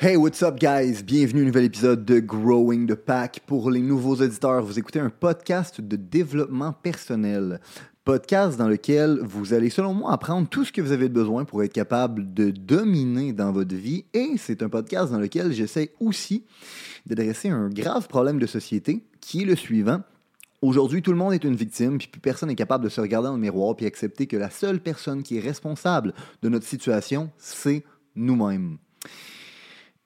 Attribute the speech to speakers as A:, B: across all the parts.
A: Hey, what's up, guys? Bienvenue à un nouvel épisode de Growing the Pack. Pour les nouveaux auditeurs, vous écoutez un podcast de développement personnel. Podcast dans lequel vous allez, selon moi, apprendre tout ce que vous avez besoin pour être capable de dominer dans votre vie. Et c'est un podcast dans lequel j'essaie aussi d'adresser un grave problème de société qui est le suivant. Aujourd'hui, tout le monde est une victime, puis plus personne n'est capable de se regarder dans le miroir puis accepter que la seule personne qui est responsable de notre situation, c'est nous-mêmes.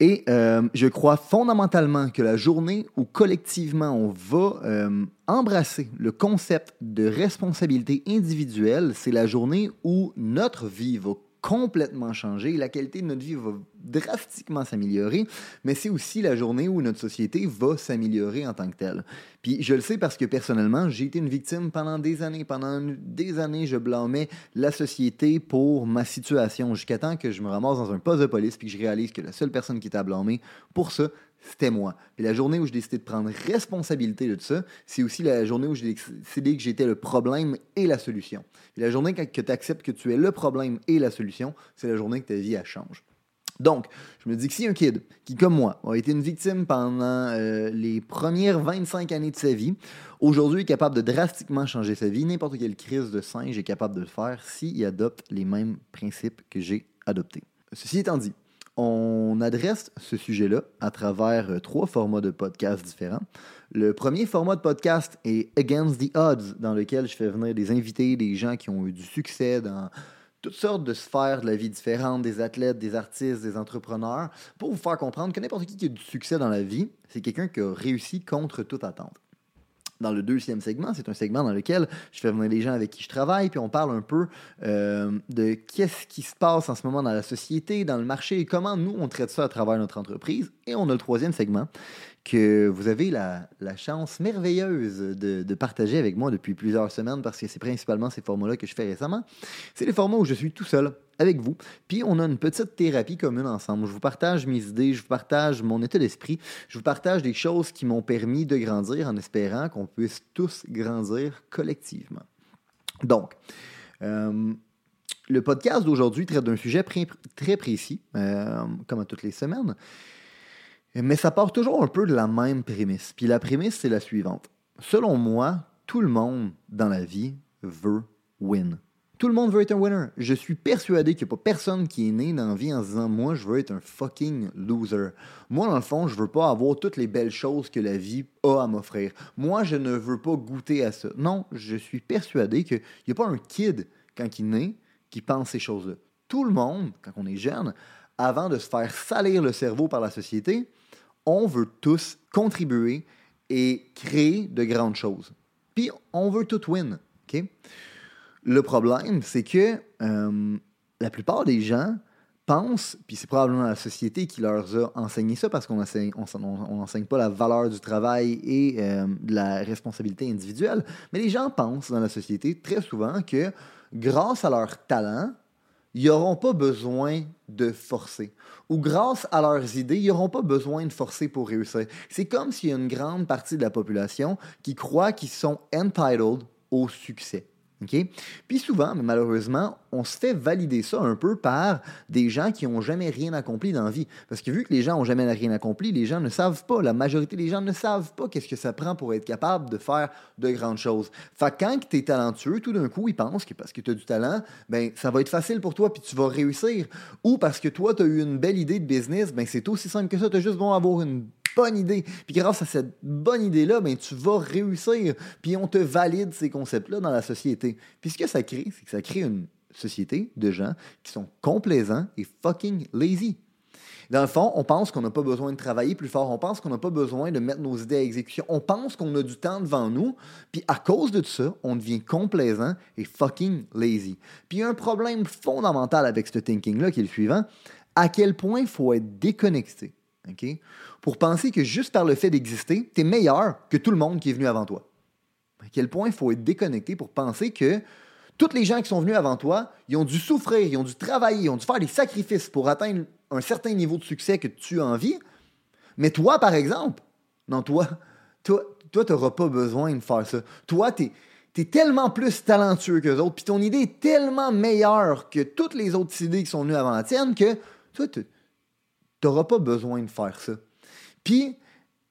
A: Et euh, je crois fondamentalement que la journée où collectivement on va euh, embrasser le concept de responsabilité individuelle, c'est la journée où notre vie va complètement changer, la qualité de notre vie va drastiquement s'améliorer, mais c'est aussi la journée où notre société va s'améliorer en tant que telle. Puis je le sais parce que personnellement, j'ai été une victime pendant des années. Pendant des années, je blâmais la société pour ma situation jusqu'à temps que je me ramasse dans un poste de police puis que je réalise que la seule personne qui était à blâmer pour ça, c'était moi. Et la journée où j'ai décidé de prendre responsabilité de ça, c'est aussi la journée où j'ai décidé que j'étais le problème et la solution. Et la journée que tu acceptes que tu es le problème et la solution, c'est la journée que ta vie a change. Donc, je me dis que si un kid qui, comme moi, a été une victime pendant euh, les premières 25 années de sa vie, aujourd'hui est capable de drastiquement changer sa vie, n'importe quelle crise de singe est capable de le faire s'il adopte les mêmes principes que j'ai adoptés. Ceci étant dit, on adresse ce sujet-là à travers euh, trois formats de podcasts différents. Le premier format de podcast est Against the Odds, dans lequel je fais venir des invités, des gens qui ont eu du succès dans toutes sortes de sphères de la vie différentes, des athlètes, des artistes, des entrepreneurs, pour vous faire comprendre que n'importe qui qui a du succès dans la vie, c'est quelqu'un qui a réussi contre toute attente dans le deuxième segment. C'est un segment dans lequel je fais venir les gens avec qui je travaille, puis on parle un peu euh, de qu'est-ce qui se passe en ce moment dans la société, dans le marché, et comment nous, on traite ça à travers notre entreprise. Et on a le troisième segment que vous avez la, chance merveilleuse de, partager avec moi depuis plusieurs semaines, parce que c'est principalement ces formats-là que je fais récemment. C'est les formats où je suis tout seul avec vous. Puis on a une petite thérapie commune ensemble. Je vous partage mes idées, je vous partage mon état d'esprit, je vous partage des choses qui m'ont permis de grandir en espérant qu'on puisse tous grandir collectivement. Donc, euh, le podcast d'aujourd'hui traite d'un sujet très précis, euh, comme à toutes les semaines. Mais ça part toujours un peu de la même prémisse. Puis la prémisse, c'est la suivante. Selon moi, tout le monde dans la vie veut win. Tout le monde veut être un winner. Je suis persuadé qu'il n'y a pas personne qui est né dans la vie en se disant Moi, je veux être un fucking loser. Moi, dans le fond, je veux pas avoir toutes les belles choses que la vie a à m'offrir. Moi, je ne veux pas goûter à ça. Non, je suis persuadé qu'il n'y a pas un kid, quand il naît, qui pense ces choses-là. Tout le monde, quand on est jeune, avant de se faire salir le cerveau par la société, on veut tous contribuer et créer de grandes choses. Puis on veut tout win. Le problème, c'est que euh, la plupart des gens pensent, puis c'est probablement la société qui leur a enseigné ça parce qu'on n'enseigne on, pas la valeur du travail et euh, de la responsabilité individuelle, mais les gens pensent dans la société très souvent que grâce à leur talent, ils n'auront pas besoin de forcer. Ou grâce à leurs idées, ils n'auront pas besoin de forcer pour réussir. C'est comme s'il y a une grande partie de la population qui croit qu'ils sont entitled au succès. Puis souvent, mais malheureusement, on se fait valider ça un peu par des gens qui n'ont jamais rien accompli dans la vie. Parce que vu que les gens n'ont jamais rien accompli, les gens ne savent pas, la majorité des gens ne savent pas qu'est-ce que ça prend pour être capable de faire de grandes choses. Fait quand tu es talentueux, tout d'un coup, ils pensent que parce que tu as du talent, ben ça va être facile pour toi puis tu vas réussir. Ou parce que toi, tu as eu une belle idée de business, ben c'est aussi simple que ça, tu as juste bon avoir une bonne idée. Puis grâce à cette bonne idée-là, ben, tu vas réussir. Puis on te valide ces concepts-là dans la société. Puis ce que ça crée, c'est que ça crée une société de gens qui sont complaisants et fucking lazy. Dans le fond, on pense qu'on n'a pas besoin de travailler plus fort. On pense qu'on n'a pas besoin de mettre nos idées à exécution. On pense qu'on a du temps devant nous. Puis à cause de ça, on devient complaisant et fucking lazy. Puis il y a un problème fondamental avec ce thinking-là qui est le suivant. À quel point il faut être déconnecté? Pour penser que juste par le fait d'exister, tu es meilleur que tout le monde qui est venu avant toi. À quel point il faut être déconnecté pour penser que tous les gens qui sont venus avant toi, ils ont dû souffrir, ils ont dû travailler, ils ont dû faire des sacrifices pour atteindre un certain niveau de succès que tu as envie. Mais toi, par exemple, non, toi, toi, toi, tu n'auras pas besoin de faire ça. Toi, tu es, tellement plus talentueux que les autres, puis ton idée est tellement meilleure que toutes les autres idées qui sont venues avant la tienne que toi, tu n'auras pas besoin de faire ça. Puis,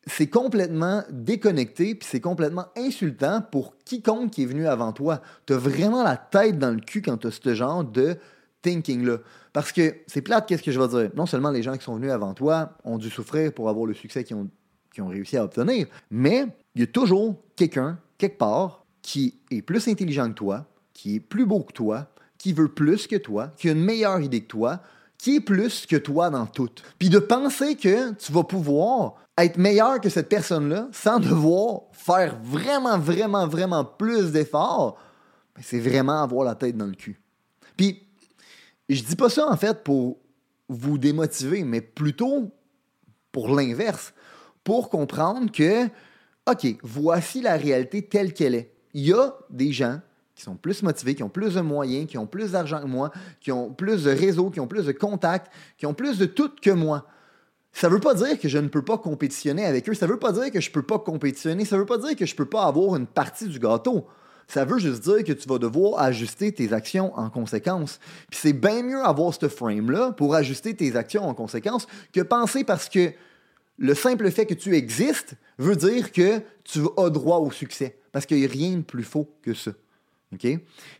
A: c'est complètement déconnecté, puis c'est complètement insultant pour quiconque qui est venu avant toi. Tu as vraiment la tête dans le cul quand tu as ce genre de thinking-là. Parce que c'est plate, qu'est-ce que je vais dire? Non seulement les gens qui sont venus avant toi ont dû souffrir pour avoir le succès qu'ils ont, ont réussi à obtenir, mais il y a toujours quelqu'un, quelque part, qui est plus intelligent que toi, qui est plus beau que toi, qui veut plus que toi, qui a une meilleure idée que toi, qui est plus que toi dans tout. Puis de penser que tu vas pouvoir être meilleur que cette personne-là sans devoir faire vraiment, vraiment, vraiment plus d'efforts, ben, c'est vraiment avoir la tête dans le cul. Puis, je dis pas ça en fait pour vous démotiver, mais plutôt pour l'inverse, pour comprendre que, OK, voici la réalité telle qu'elle est. Il y a des gens qui sont plus motivés, qui ont plus de moyens, qui ont plus d'argent que moi, qui ont plus de réseaux, qui ont plus de contacts, qui ont plus de tout que moi. Ça ne veut pas dire que je ne peux pas compétitionner avec eux. Ça ne veut pas dire que je ne peux pas compétitionner. Ça ne veut pas dire que je ne peux pas avoir une partie du gâteau. Ça veut juste dire que tu vas devoir ajuster tes actions en conséquence. Puis c'est bien mieux avoir ce frame-là pour ajuster tes actions en conséquence que penser parce que le simple fait que tu existes veut dire que tu as droit au succès. Parce qu'il n'y a rien de plus faux que ça.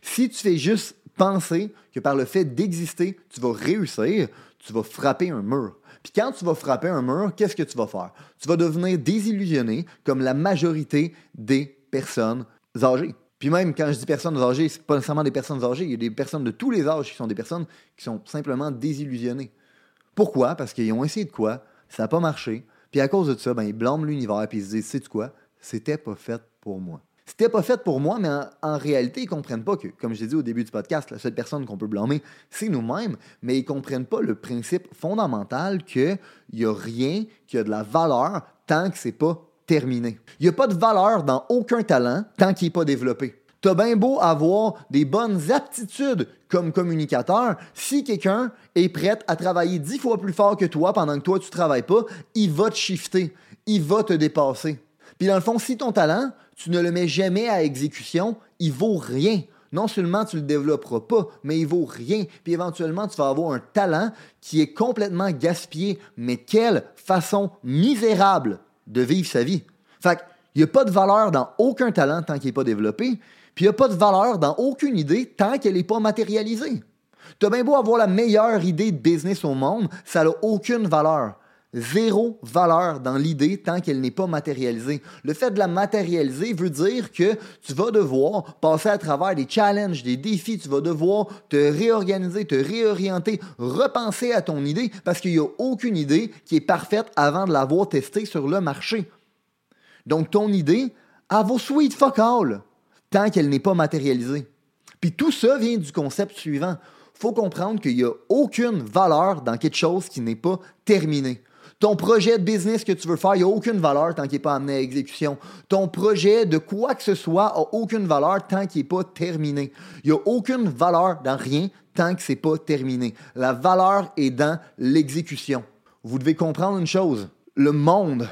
A: Si tu fais juste penser que par le fait d'exister, tu vas réussir, tu vas frapper un mur. Puis quand tu vas frapper un mur, qu'est-ce que tu vas faire? Tu vas devenir désillusionné comme la majorité des personnes âgées. Puis même quand je dis personnes âgées, c'est pas nécessairement des personnes âgées, il y a des personnes de tous les âges qui sont des personnes qui sont simplement désillusionnées. Pourquoi? Parce qu'ils ont essayé de quoi, ça n'a pas marché, puis à cause de ça, ben, ils blâment l'univers, puis ils se disent, sais-tu quoi? C'était pas fait pour moi. C'était pas fait pour moi, mais en, réalité, ils comprennent pas que, comme je l'ai dit au début du podcast, la seule personne qu'on peut blâmer, c'est nous-mêmes, mais ils comprennent pas le principe fondamental qu'il n'y a rien qui a de la valeur tant que c'est pas terminé. Il n'y a pas de valeur dans aucun talent tant qu'il n'est pas développé. T'as bien beau avoir des bonnes aptitudes comme communicateur, si quelqu'un est prêt à travailler dix fois plus fort que toi pendant que toi tu travailles pas, il va te shifter, il va te dépasser. Puis dans le fond, si ton talent, tu ne le mets jamais à exécution, il vaut rien. Non seulement tu le développeras pas, mais il vaut rien. Puis éventuellement, tu vas avoir un talent qui est complètement gaspillé. Mais quelle façon misérable de vivre sa vie. Fait il n'y a pas de valeur dans aucun talent tant qu'il n'est pas développé, puis il n'y a pas de valeur dans aucune idée tant qu'elle n'est pas matérialisée. Tu as bien beau avoir la meilleure idée de business au monde, ça n'a aucune valeur. Zéro valeur dans l'idée tant qu'elle n'est pas matérialisée. Le fait de la matérialiser veut dire que tu vas devoir passer à travers des challenges, des défis, tu vas devoir te réorganiser, te réorienter, repenser à ton idée parce qu'il n'y a aucune idée qui est parfaite avant de l'avoir testée sur le marché. Donc ton idée, elle vaut sweet fuck all tant qu'elle n'est pas matérialisée. Puis tout ça vient du concept suivant. faut comprendre qu'il n'y a aucune valeur dans quelque chose qui n'est pas terminé. Ton projet de business que tu veux faire, il n'y a aucune valeur tant qu'il n'est pas amené à exécution. Ton projet de quoi que ce soit n'a aucune valeur tant qu'il n'est pas terminé. Il n'y a aucune valeur dans rien tant que ce n'est pas terminé. La valeur est dans l'exécution. Vous devez comprendre une chose. Le monde,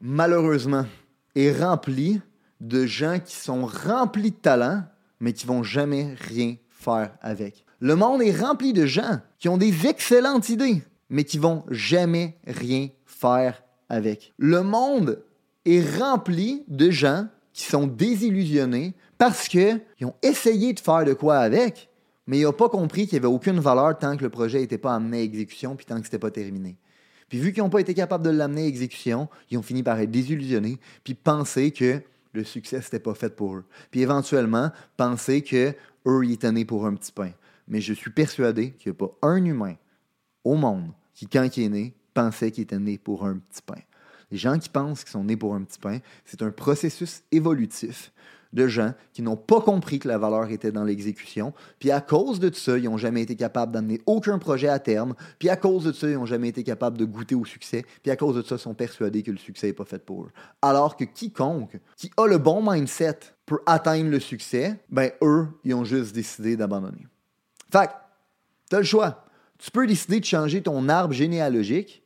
A: malheureusement, est rempli de gens qui sont remplis de talent, mais qui vont jamais rien faire avec. Le monde est rempli de gens qui ont des excellentes idées, mais qui vont jamais rien faire avec. Le monde est rempli de gens qui sont désillusionnés parce qu'ils ont essayé de faire de quoi avec, mais ils n'ont pas compris qu'il n'y avait aucune valeur tant que le projet n'était pas amené à exécution puis tant que n'était pas terminé. Puis vu qu'ils n'ont pas été capables de l'amener à exécution, ils ont fini par être désillusionnés puis penser que le succès n'était pas fait pour eux. Puis éventuellement, penser que eux, ils étaient nés pour un petit pain. Mais je suis persuadé qu'il n'y a pas un humain au monde qui, quand il est né, pensait qu'il était né pour un petit pain. Les gens qui pensent qu'ils sont nés pour un petit pain, c'est un processus évolutif de gens qui n'ont pas compris que la valeur était dans l'exécution, puis à cause de ça, ils n'ont jamais été capables d'amener aucun projet à terme, puis à cause de ça, ils n'ont jamais été capables de goûter au succès, puis à cause de ça, ils sont persuadés que le succès n'est pas fait pour eux. Alors que quiconque qui a le bon mindset pour atteindre le succès, ben eux, ils ont juste décidé d'abandonner. Fait tu as le choix. Tu peux décider de changer ton arbre généalogique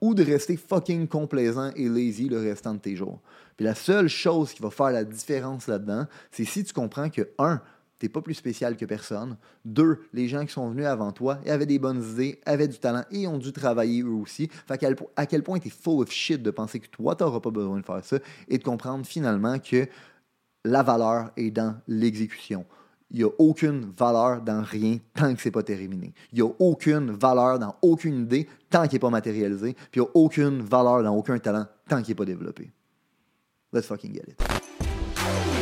A: ou de rester fucking complaisant et lazy le restant de tes jours. Puis la seule chose qui va faire la différence là-dedans, c'est si tu comprends que, un, t'es pas plus spécial que personne. Deux, les gens qui sont venus avant toi avaient des bonnes idées, avaient du talent et ont dû travailler eux aussi. Fait à quel point t'es full of shit de penser que toi, t'auras pas besoin de faire ça et de comprendre finalement que la valeur est dans l'exécution. Il n'y a aucune valeur dans rien tant que c'est pas terminé. Il n'y a aucune valeur dans aucune idée tant qu'il n'est pas matérialisé. Puis il n'y a aucune valeur dans aucun talent tant qu'il n'est pas développé. Let's fucking get it.